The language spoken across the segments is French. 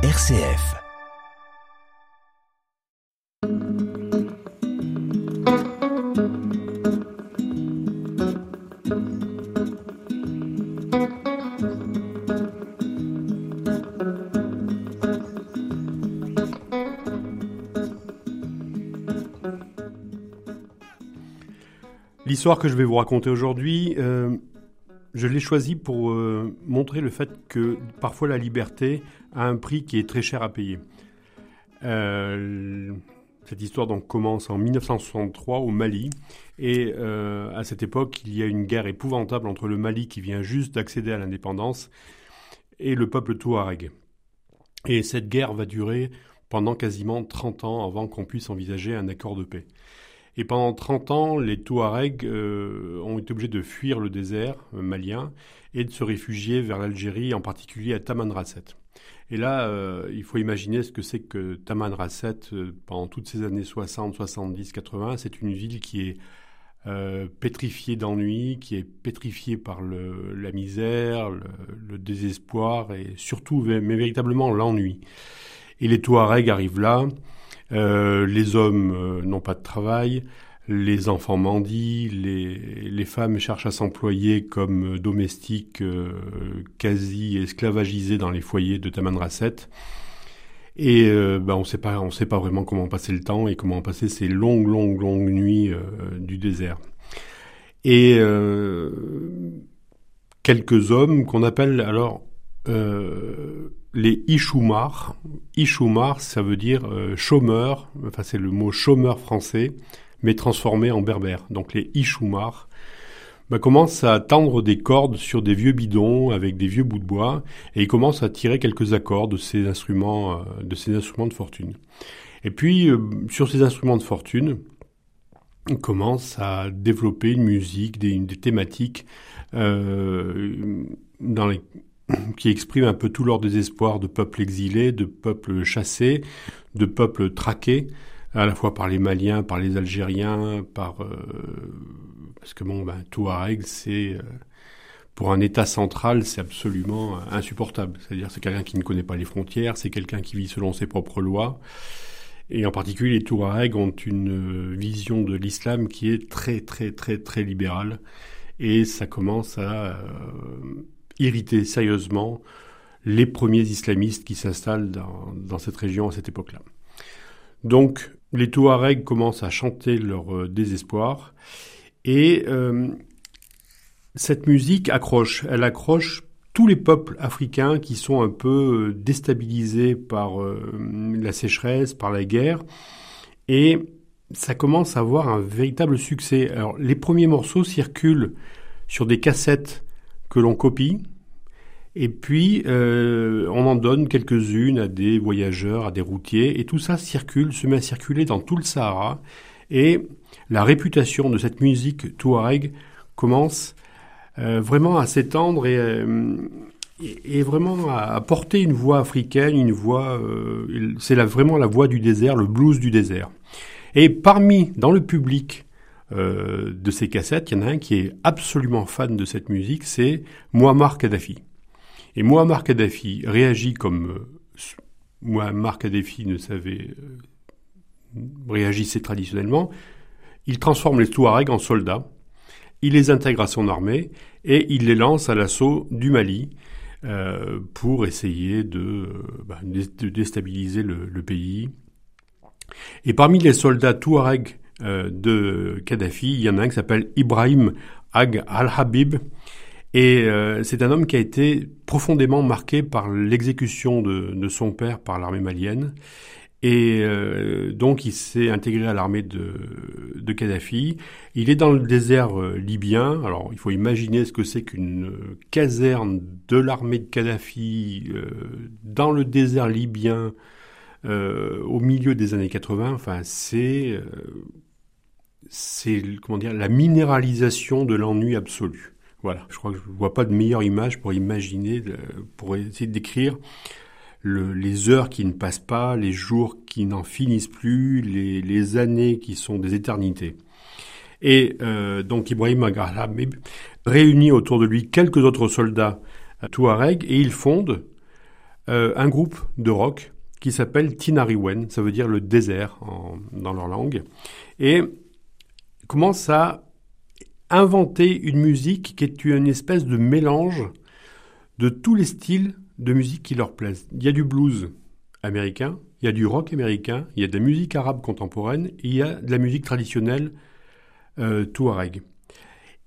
RCF. L'histoire que je vais vous raconter aujourd'hui, euh, je l'ai choisie pour euh, montrer le fait que parfois la liberté a un prix qui est très cher à payer. Euh, cette histoire donc commence en 1963 au Mali et à cette époque il y a une guerre épouvantable entre le Mali qui vient juste d'accéder à l'indépendance et le peuple touareg. Et cette guerre va durer pendant quasiment 30 ans avant qu'on puisse envisager un accord de paix. Et pendant 30 ans, les Touaregs euh, ont été obligés de fuir le désert euh, malien et de se réfugier vers l'Algérie, en particulier à Tamanrasset. Et là, euh, il faut imaginer ce que c'est que Tamanrasset pendant toutes ces années 60, 70, 80. C'est une ville qui est pétrifiée d'ennui, qui est pétrifiée par la misère, le, désespoir et surtout, mais véritablement l'ennui. Et les Touaregs arrivent là. Euh, les hommes euh, n'ont pas de travail, les enfants mendient, les, femmes cherchent à s'employer comme domestiques euh, quasi esclavagisés dans les foyers de Tamanrasset. Et ben, on sait pas, on sait pas vraiment comment passer le temps et comment passer ces longues, longues, longues nuits du désert. Et quelques hommes qu'on appelle alors les Ishumar. Ishumar, ça veut dire euh, chômeur, enfin c'est le mot chômeur français, mais transformé en berbère. Donc les Ishumar bah, commencent à tendre des cordes sur des vieux bidons avec des vieux bouts de bois, et ils commencent à tirer quelques accords de ces instruments, euh, de fortune. Et puis euh, sur ces instruments de fortune, ils commencent à développer une musique, des, des thématiques dans les qui exprime un peu tout leur désespoir de peuples exilés, de peuples chassés, de peuples traqués, à la fois par les Maliens, par les Algériens, par euh, parce que bon, ben, Touareg, c'est euh, pour un État central, c'est absolument insupportable. C'est-à-dire, c'est quelqu'un qui ne connaît pas les frontières, c'est quelqu'un qui vit selon ses propres lois. Et en particulier, les Touaregs ont une vision de l'islam qui est très, très, très, très libérale. Et ça commence à euh, irriter sérieusement les premiers islamistes qui s'installent dans, cette région à cette époque-là. Donc les Touaregs commencent à chanter leur euh, désespoir et euh, cette musique accroche, elle accroche tous les peuples africains qui sont un peu euh, déstabilisés par la sécheresse, par la guerre et ça commence à avoir un véritable succès. Alors les premiers morceaux circulent sur des cassettes que l'on copie. Et puis, euh, on en donne quelques-unes à des voyageurs, à des routiers, et tout ça circule, se met à circuler dans tout le Sahara. Et la réputation de cette musique touareg commence euh, vraiment à s'étendre et, euh, et, vraiment à, porter une voix africaine, une voix, c'est vraiment la voix du désert, le blues du désert. Et parmi, dans le public, euh, de ces cassettes, il y en a un qui est absolument fan de cette musique, c'est Muammar Kadhafi. Et Muammar Kadhafi réagit comme euh, Muammar Kadhafi ne savait euh, réagissait traditionnellement. Il transforme les Touaregs en soldats, il les intègre à son armée et il les lance à l'assaut du Mali euh, pour essayer de, bah, de déstabiliser le, pays. Et parmi les soldats Touaregs euh, de Kadhafi. Il y en a un qui s'appelle Ibrahim Ag al-Habib. Et euh, c'est un homme qui a été profondément marqué par l'exécution de, son père par l'armée malienne. Et euh, donc il s'est intégré à l'armée de, de, Kadhafi. Il est dans le désert libyen. Alors il faut imaginer ce que c'est qu'une caserne de l'armée de Kadhafi dans le désert libyen au milieu des années 80. Enfin c'est c'est comment dire la minéralisation de l'ennui absolu. Voilà, je crois que je vois pas de meilleure image pour imaginer, pour essayer de décrire les heures qui ne passent pas, les jours qui n'en finissent plus, les, années qui sont des éternités. Et euh, donc Ibrahim Agharab réunit autour de lui quelques autres soldats Touareg et il fonde un groupe de rock qui s'appelle Tinariwen, ça veut dire le désert dans leur langue, et commence à inventer une musique qui est une espèce de mélange de tous les styles de musique qui leur plaisent. Il y a du blues américain, il y a du rock américain, il y a de la musique arabe contemporaine, il y a de la musique traditionnelle euh, touareg.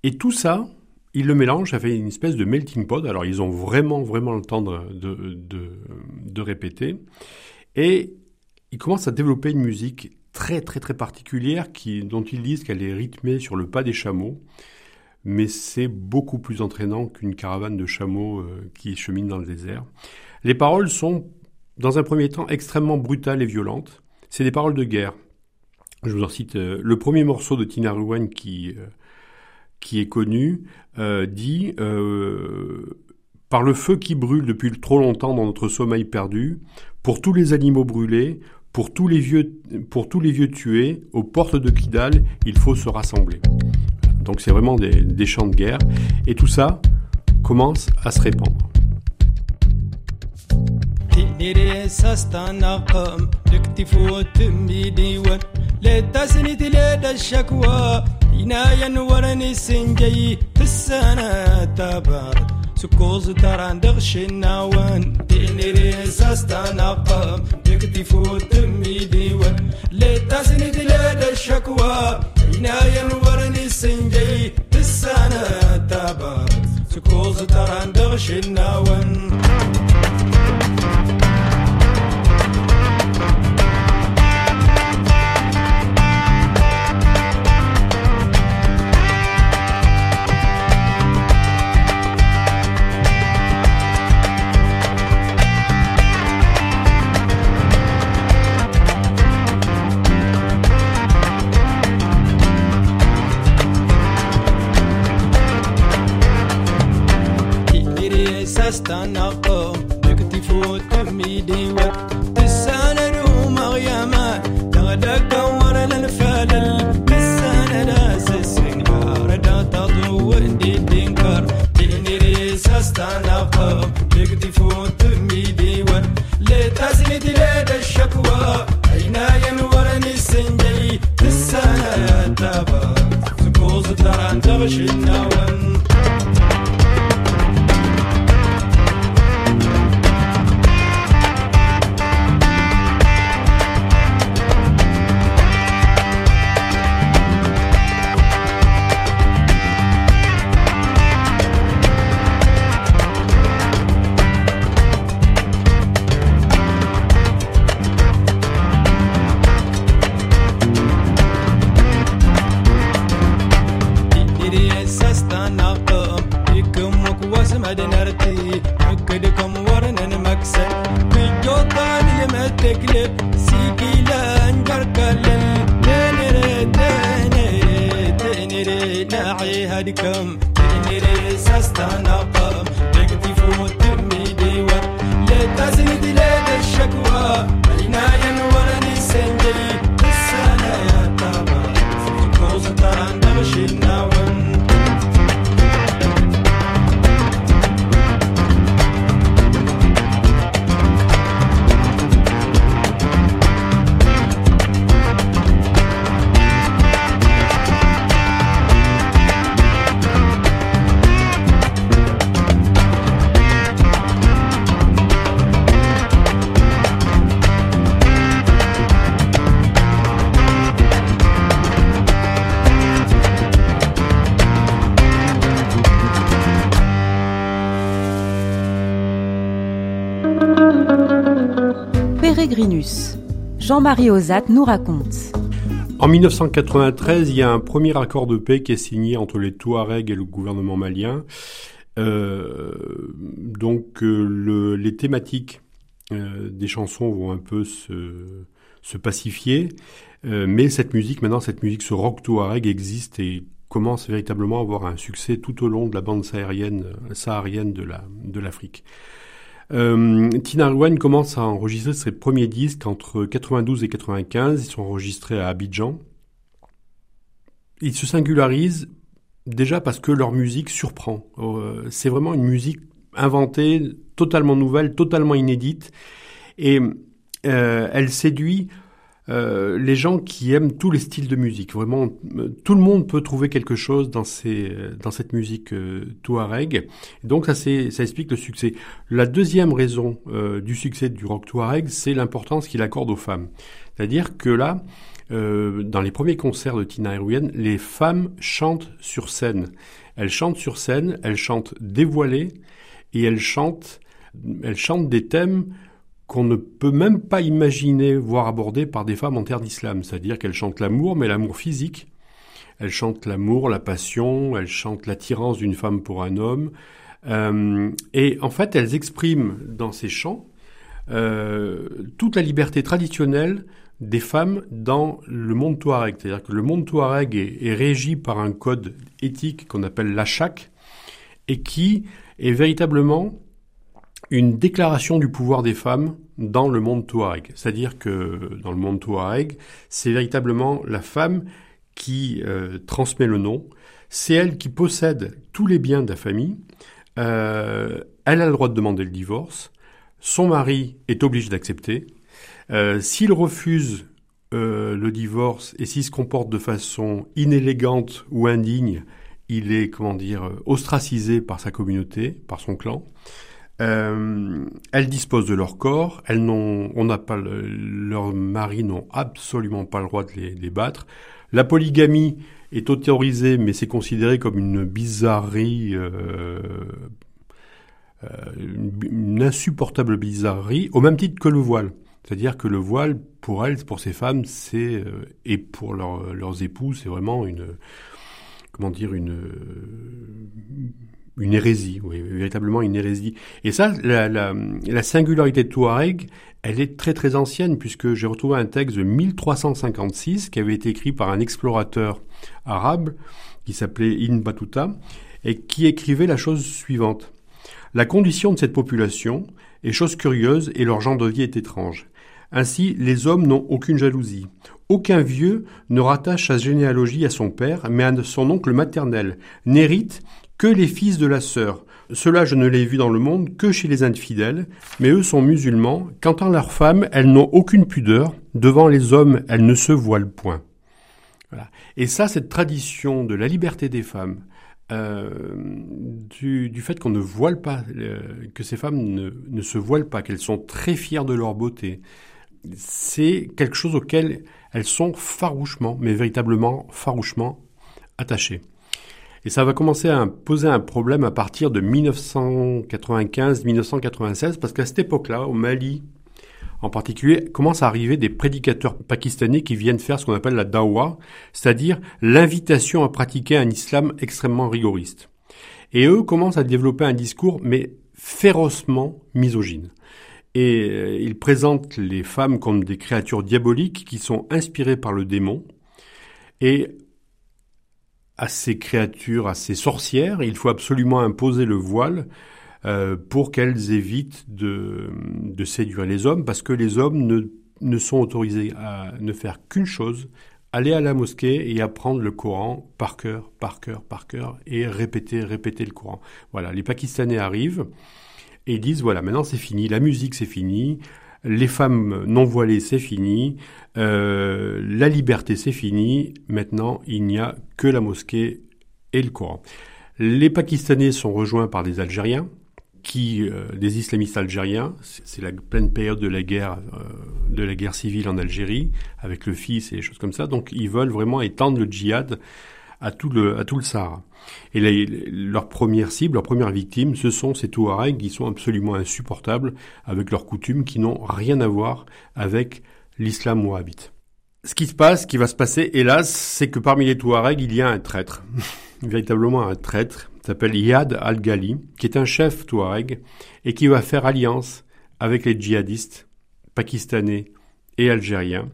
Et tout ça, ils le mélangent, ça fait une espèce de melting pot. Alors ils ont vraiment, vraiment le temps de, de répéter. Et ils commencent à développer une musique très très très particulière dont ils disent qu'elle est rythmée sur le pas des chameaux, mais c'est beaucoup plus entraînant qu'une caravane de chameaux euh, qui chemine dans le désert. Les paroles sont, dans un premier temps, extrêmement brutales et violentes. C'est des paroles de guerre. Je vous en cite euh, le premier morceau de Tina Ruwan qui, euh, qui est connu, dit Par le feu qui brûle depuis trop longtemps dans notre sommeil perdu, pour tous les animaux brûlés, pour tous les vieux, pour tous les vieux tués, aux portes de Kidal, il faut se rassembler. Donc c'est vraiment des, des chants de guerre. Et tout ça commence à se répandre. سكوز تراندغ شناوان تيني ريزاس قام يكتي فوت مي ديوان لي تاسني دلال الشكوى عنايا ورني سنجي تسانا تابا سكوز تراندغ شناوان Jean-Marie Ozat nous raconte. En 1993, il y a un premier accord de paix qui est signé entre les Touaregs et le gouvernement malien. Euh, donc euh, les thématiques euh, des chansons vont un peu se, pacifier, mais cette musique, maintenant cette musique, ce rock touareg existe et commence véritablement à avoir un succès tout au long de la bande saharienne, saharienne de l'Afrique. Euh, Tina Arwan commence à enregistrer ses premiers disques entre 92 et 95. Ils sont enregistrés à Abidjan. Ils se singularisent déjà parce que leur musique surprend. Euh, c'est vraiment une musique inventée, totalement nouvelle, totalement inédite. Et elle séduit euh, les gens qui aiment tous les styles de musique. Vraiment, euh, tout le monde peut trouver quelque chose dans, ces, dans cette musique euh, touareg. Donc ça, ça explique le succès. La deuxième raison du succès du rock touareg, c'est l'importance qu'il accorde aux femmes. C'est-à-dire que là, dans les premiers concerts de Tina Eruyen, les femmes chantent sur scène. Elles chantent sur scène, elles chantent dévoilées et elles chantent, elles chantent des thèmes qu'on ne peut même pas imaginer voir abordé par des femmes en terre d'islam. C'est-à-dire qu'elles chantent l'amour, mais l'amour physique. Elles chantent l'amour, la passion, elles chantent l'attirance d'une femme pour un homme. Euh, et en fait, elles expriment dans ces chants euh, toute la liberté traditionnelle des femmes dans le monde touareg. C'est-à-dire que le monde touareg est, est régi par un code éthique qu'on appelle l'achak et qui est véritablement une déclaration du pouvoir des femmes dans le monde touareg. C'est-à-dire que dans le monde touareg, c'est véritablement la femme qui euh, transmet le nom, c'est elle qui possède tous les biens de la famille, euh, elle a le droit de demander le divorce, son mari est obligé d'accepter, euh, s'il refuse le divorce et s'il se comporte de façon inélégante ou indigne, il est, comment dire, ostracisé par sa communauté, par son clan. Euh, elles disposent de leur corps, elles n'ont, on n'a pas, leurs maris n'ont absolument pas le droit de les, battre. La polygamie est autorisée, mais c'est considéré comme une bizarrerie, euh, euh, une, insupportable bizarrerie, au même titre que le voile. C'est-à-dire que le voile, pour elles, pour ces femmes, c'est et pour leurs époux, c'est vraiment une, comment dire, une une hérésie, oui, véritablement une hérésie. Et ça, la, la, la, singularité de Touareg, elle est très très ancienne, puisque j'ai retrouvé un texte de 1356 qui avait été écrit par un explorateur arabe qui s'appelait Ibn Battuta, et qui écrivait la chose suivante. La condition de cette population est chose curieuse et leur genre de vie est étrange. Ainsi, les hommes n'ont aucune jalousie. Aucun vieux ne rattache sa généalogie à son père, mais à son oncle maternel, n'hérite que les fils de la sœur. Cela, je ne l'ai vu dans le monde que chez les infidèles, mais eux sont musulmans. Quant à leurs femmes, elles n'ont aucune pudeur. Devant les hommes, elles ne se voilent point. Voilà. Et ça, cette tradition de la liberté des femmes, euh, du, fait qu'on ne voile pas, euh, que ces femmes ne, ne se voilent pas, qu'elles sont très fières de leur beauté, c'est quelque chose auquel elles sont farouchement, mais véritablement farouchement attachées. Et ça va commencer à poser un problème à partir de 1995-1996, parce qu'à cette époque-là, au Mali en particulier, commencent à arriver des prédicateurs pakistanais qui viennent faire ce qu'on appelle la dawa, c'est-à-dire l'invitation à pratiquer un islam extrêmement rigoriste. Et eux commencent à développer un discours, mais férocement misogyne. Et euh, ils présentent les femmes comme des créatures diaboliques qui sont inspirées par le démon. Et à ces créatures, à ces sorcières, il faut absolument imposer le voile euh, pour qu'elles évitent de, séduire les hommes, parce que les hommes ne, ne sont autorisés à ne faire qu'une chose, aller à la mosquée et apprendre le Coran par cœur, par cœur, par cœur, et répéter, répéter le Coran. Voilà, les Pakistanais arrivent et disent, voilà, maintenant c'est fini, la musique c'est fini, les femmes non voilées, c'est fini. Euh, la liberté, c'est fini. Maintenant, il n'y a que la mosquée et le Coran. Les Pakistanais sont rejoints par des Algériens, qui, euh, des islamistes algériens. C'est la pleine période de la guerre, euh, de la guerre civile en Algérie, avec le fils et des choses comme ça. Donc, ils veulent vraiment étendre le djihad à tout le, à tout le Sahara. Et leur première cible, leur première victime, ce sont ces Touaregs qui sont absolument insupportables avec leurs coutumes qui n'ont rien à voir avec l'islam wahhabite. Ce qui se passe, ce qui va se passer, hélas, c'est que parmi les Touaregs, il y a un traître. Véritablement un traître, s'appelle Yad al-Ghali, qui est un chef Touareg et qui va faire alliance avec les djihadistes pakistanais et algériens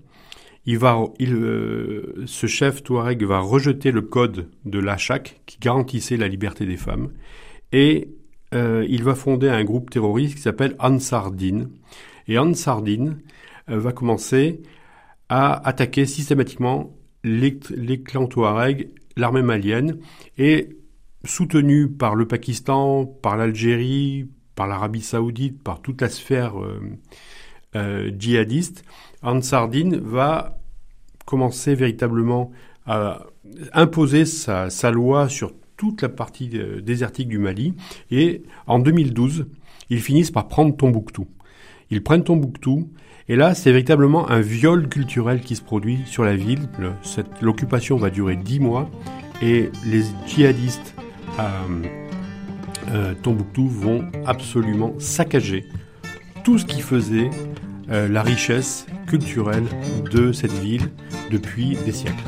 euh, ce chef Touareg va rejeter le code de l'Achak qui garantissait la liberté des femmes et euh, il va fonder un groupe terroriste qui s'appelle Ansar Din. Et Ansar Din euh, va commencer à attaquer systématiquement les, les clans Touareg, l'armée malienne et soutenu par le Pakistan, par l'Algérie, par l'Arabie saoudite, par toute la sphère djihadiste, Ansar Din va commencer véritablement à imposer sa, loi sur toute la partie désertique du Mali. Et en 2012, ils finissent par prendre Tombouctou. Ils prennent Tombouctou, et là, c'est véritablement un viol culturel qui se produit sur la ville. L'occupation va durer dix mois, et les djihadistes à euh, Tombouctou vont absolument saccager tout ce qui faisait euh, la richesse culturelle de cette ville depuis des siècles.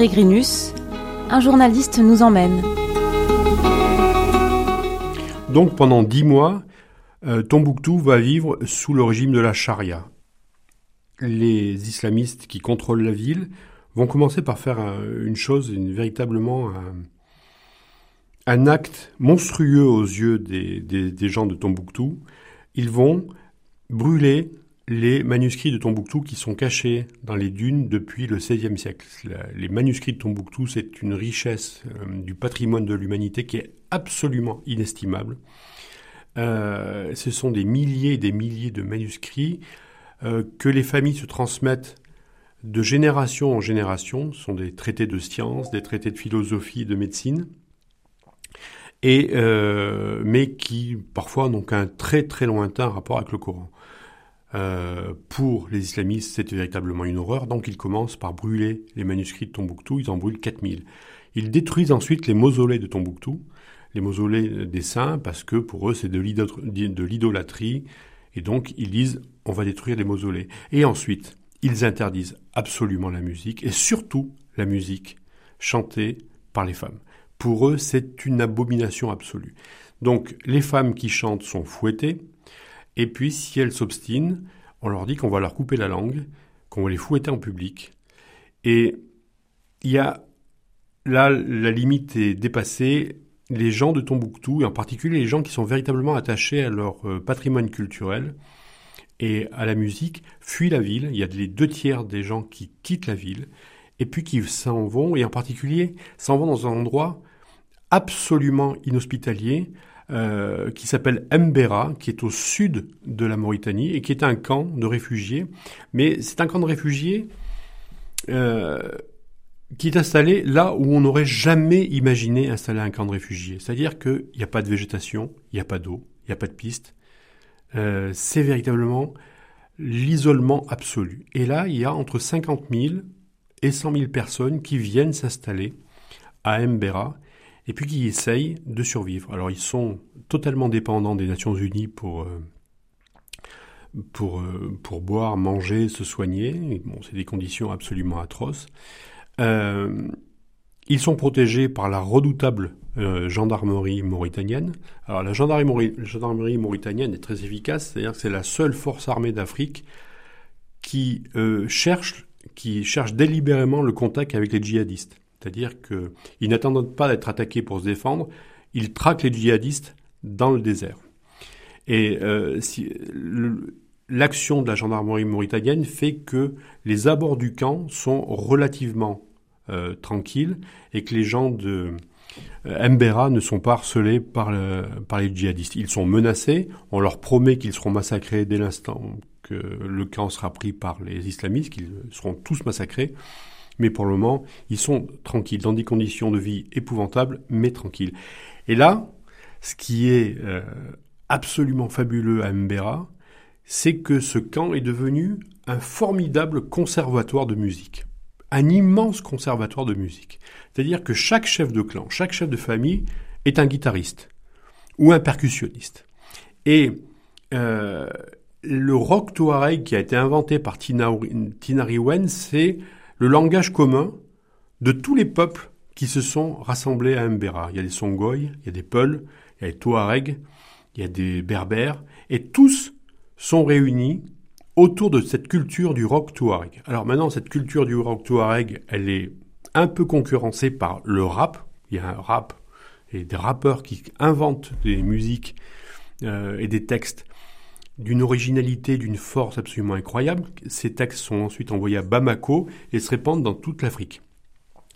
Un journaliste nous emmène. Donc pendant dix mois, euh, Tombouctou va vivre sous le régime de la charia. Les islamistes qui contrôlent la ville vont commencer par faire une chose, véritablement un, acte monstrueux aux yeux des gens de Tombouctou. Ils vont brûler les manuscrits de Tombouctou qui sont cachés dans les dunes depuis le XVIe siècle. Les manuscrits de Tombouctou, c'est une richesse euh, du patrimoine de l'humanité qui est absolument inestimable. Euh, ce sont des milliers et des milliers de manuscrits euh, que les familles se transmettent de génération en génération. Ce sont des traités de sciences, des traités de philosophie, de médecine, mais qui parfois n'ont qu'un très très lointain rapport avec le Coran. Euh, pour les islamistes, c'était véritablement une horreur, donc ils commencent par brûler les manuscrits de Tombouctou, ils en brûlent 4000. Ils détruisent ensuite les mausolées de Tombouctou, les mausolées des saints, parce que pour eux c'est de l'idolâtrie, Et donc, ils disent, on va détruire les mausolées. Et ensuite, ils interdisent absolument la musique, et surtout la musique chantée par les femmes. Pour eux, c'est une abomination absolue. Donc, les femmes qui chantent sont fouettées, et puis, si elles s'obstinent, on leur dit qu'on va leur couper la langue, qu'on va les fouetter en public. Et il y a là, la limite est dépassée. Les gens de Tombouctou, et en particulier les gens qui sont véritablement attachés à leur euh, patrimoine culturel et à la musique, fuient la ville. Il y a les deux tiers des gens qui quittent la ville et puis qui s'en vont, et en particulier s'en vont dans un endroit absolument inhospitalier euh, qui s'appelle Mbera, qui est au sud de la Mauritanie et qui est un camp de réfugiés. Mais c'est un camp de réfugiés euh, qui est installé là où on n'aurait jamais imaginé installer un camp de réfugiés. C'est-à-dire qu'il n'y a pas de végétation, il n'y a pas d'eau, il n'y a pas de piste. Euh, c'est véritablement l'isolement absolu. Et là, il y a entre 50 000 et 100 000 personnes qui viennent s'installer à Mbera et puis qui essayent de survivre. Alors ils sont totalement dépendants des Nations Unies pour, euh, pour, euh, pour boire, manger, se soigner. Bon, c'est des conditions absolument atroces. Euh, ils sont protégés par la redoutable gendarmerie mauritanienne. Alors la gendarmerie, mauritanienne est très efficace, c'est-à-dire que c'est la seule force armée d'Afrique qui cherche, qui cherche délibérément le contact avec les djihadistes. C'est-à-dire qu'ils n'attendent pas d'être attaqués pour se défendre, ils traquent les djihadistes dans le désert. Et si, l'action de la gendarmerie mauritanienne fait que les abords du camp sont relativement euh, tranquille et que les gens de euh, Mbera ne sont pas harcelés par les djihadistes. Ils sont menacés, on leur promet qu'ils seront massacrés dès l'instant que le camp sera pris par les islamistes, qu'ils seront tous massacrés. Mais pour le moment, ils sont tranquilles, dans des conditions de vie épouvantables, mais tranquilles. Et là, ce qui est euh, absolument fabuleux à Mbera, c'est que ce camp est devenu un formidable conservatoire de musique un immense conservatoire de musique. C'est-à-dire que chaque chef de clan, chaque chef de famille est un guitariste ou un percussionniste. Et euh, le rock touareg qui a été inventé par Tinari Wen, c'est le langage commun de tous les peuples qui se sont rassemblés à Mbera. Il y a des Songhai, il y a des Peuls, il y a des Touaregs, il y a des Berbères, et tous sont réunis autour de cette culture du rock touareg. Alors maintenant, cette culture du rock touareg, elle est un peu concurrencée par le rap. Il y a un rap et des rappeurs qui inventent des musiques euh, et des textes d'une originalité, d'une force absolument incroyable. Ces textes sont ensuite envoyés à Bamako et se répandent dans toute l'Afrique.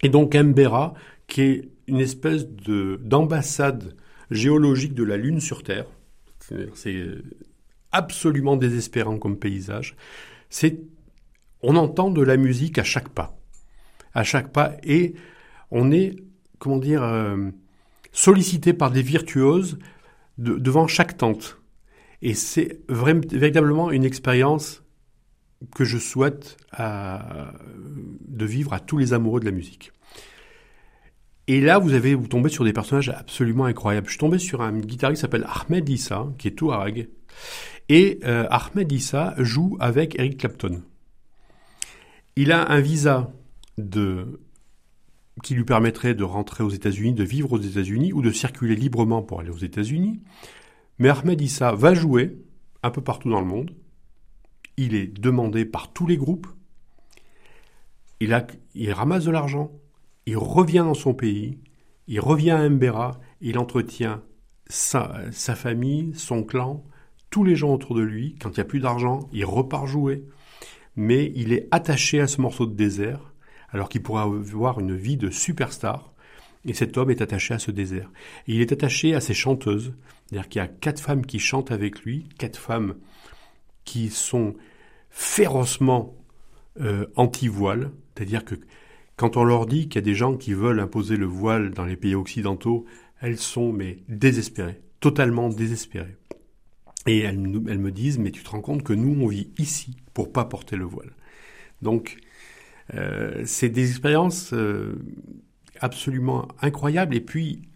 Et donc Mbera, qui est une espèce de d'ambassade géologique de la Lune sur Terre, c'est absolument désespérant comme paysage. C'est, on entend de la musique à chaque pas, à chaque pas, et on est, comment dire, euh, sollicité par des virtuoses devant chaque tente. Et c'est véritablement une expérience que je souhaite de vivre à tous les amoureux de la musique. Et là, vous avez vous tombez sur des personnages absolument incroyables. Je suis tombé sur un guitariste qui s'appelle Ahmed Issa, qui est touareg, et euh, Ahmed Issa joue avec Eric Clapton. Il a un visa qui lui permettrait de rentrer aux États-Unis, de vivre aux États-Unis ou de circuler librement pour aller aux États-Unis. Mais Ahmed Issa va jouer un peu partout dans le monde. Il est demandé par tous les groupes. Il, ramasse de l'argent. Il revient dans son pays. Il revient à Mbera. Il entretient sa, sa famille, son clan, tous les gens autour de lui. Quand il n'y a plus d'argent, il repart jouer. Mais il est attaché à ce morceau de désert, alors qu'il pourrait avoir une vie de superstar. Et cet homme est attaché à ce désert. Et il est attaché à ses chanteuses. C'est-à-dire qu'il y a quatre femmes qui chantent avec lui, quatre femmes qui sont férocement euh, anti-voile. C'est-à-dire que quand on leur dit qu'il y a des gens qui veulent imposer le voile dans les pays occidentaux, elles sont mais désespérées, totalement désespérées. Et elles, me disent, mais tu te rends compte que nous, on vit ici pour pas porter le voile. Donc, euh, c'est des expériences euh, absolument incroyables. Et puis,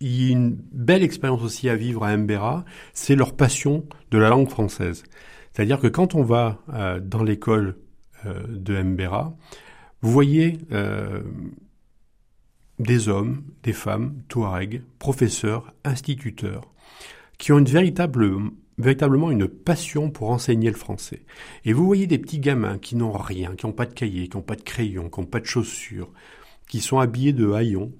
il y a une belle expérience aussi à vivre à Mbera, c'est leur passion de la langue française. C'est-à-dire que quand on va euh, dans l'école euh, de Mbera, vous voyez euh, des hommes, des femmes, Touareg, professeurs, instituteurs, qui ont une véritable, véritablement une passion pour enseigner le français. Et vous voyez des petits gamins qui n'ont rien, qui n'ont pas de cahier, qui n'ont pas de crayon, qui n'ont pas de chaussures, qui sont habillés de haillons,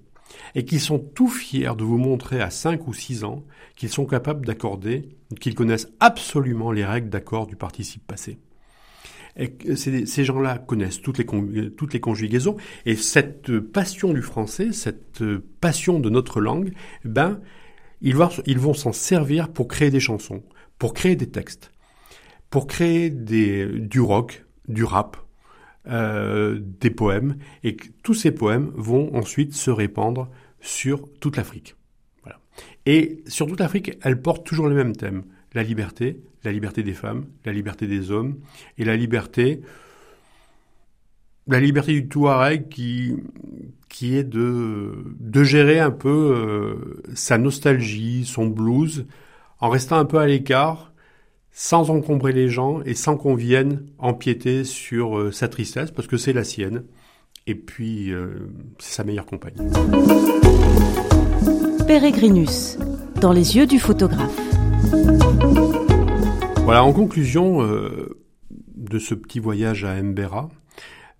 et qui sont tout fiers de vous montrer à 5 ou 6 ans qu'ils sont capables d'accorder, qu'ils connaissent absolument les règles d'accord du participe passé. Et ces gens-là connaissent toutes les, toutes les conjugaisons et cette passion du français, cette passion de notre langue, ben, ils vont, ils vont s'en servir pour créer des chansons, pour créer des textes, pour créer des, du rock, du rap, euh, des poèmes, et tous ces poèmes vont ensuite se répandre sur toute l'Afrique. Et sur toute l'Afrique, elles portent toujours le même thème la liberté, la liberté des femmes, la liberté des hommes, et la liberté, la liberté du Touareg qui, qui est de, de gérer un peu euh, sa nostalgie, son blues, en restant un peu à l'écart, sans encombrer les gens et sans qu'on vienne empiéter sur euh, sa tristesse, parce que c'est la sienne, et puis euh, c'est sa meilleure compagne. Pérégrinus, dans les yeux du photographe. Voilà, en conclusion euh, de ce petit voyage à Mbera,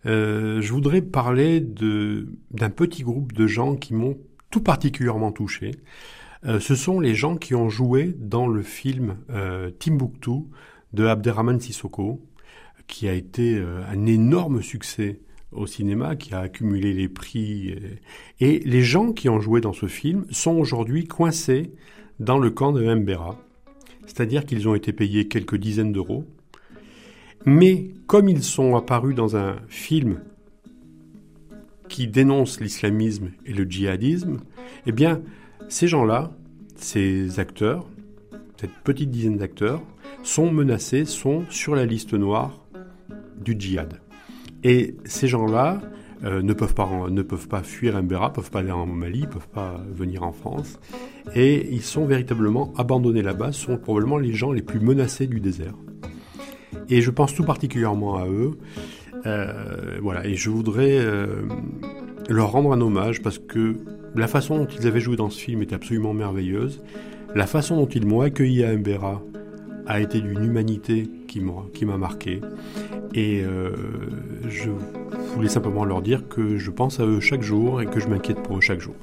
je voudrais parler d'un petit groupe de gens qui m'ont tout particulièrement touché. Euh, ce sont les gens qui ont joué dans le film euh, Timbuktu de Abderrahman Sissoko, qui a été euh, un énorme succès au cinéma, qui a accumulé les prix. Et, les gens qui ont joué dans ce film sont aujourd'hui coincés dans le camp de Mbera. C'est-à-dire qu'ils ont été payés quelques dizaines d'euros. Mais comme ils sont apparus dans un film qui dénonce l'islamisme et le djihadisme, eh bien, ces gens-là, ces acteurs, cette petite dizaine d'acteurs, sont menacés, sont sur la liste noire du djihad. Et ces gens-là euh, ne, peuvent pas, ne peuvent pas fuir Mbera, peuvent pas aller en Mali, peuvent pas venir en France. Et ils sont véritablement abandonnés là-bas, sont probablement les gens les plus menacés du désert. Et je pense tout particulièrement à eux. Euh, voilà, et je voudrais euh, leur rendre un hommage parce que la façon dont ils avaient joué dans ce film était absolument merveilleuse. La façon dont ils m'ont accueilli à Mbera a été d'une humanité qui m'a marqué. Et euh, je voulais simplement leur dire que je pense à eux chaque jour et que je m'inquiète pour eux chaque jour.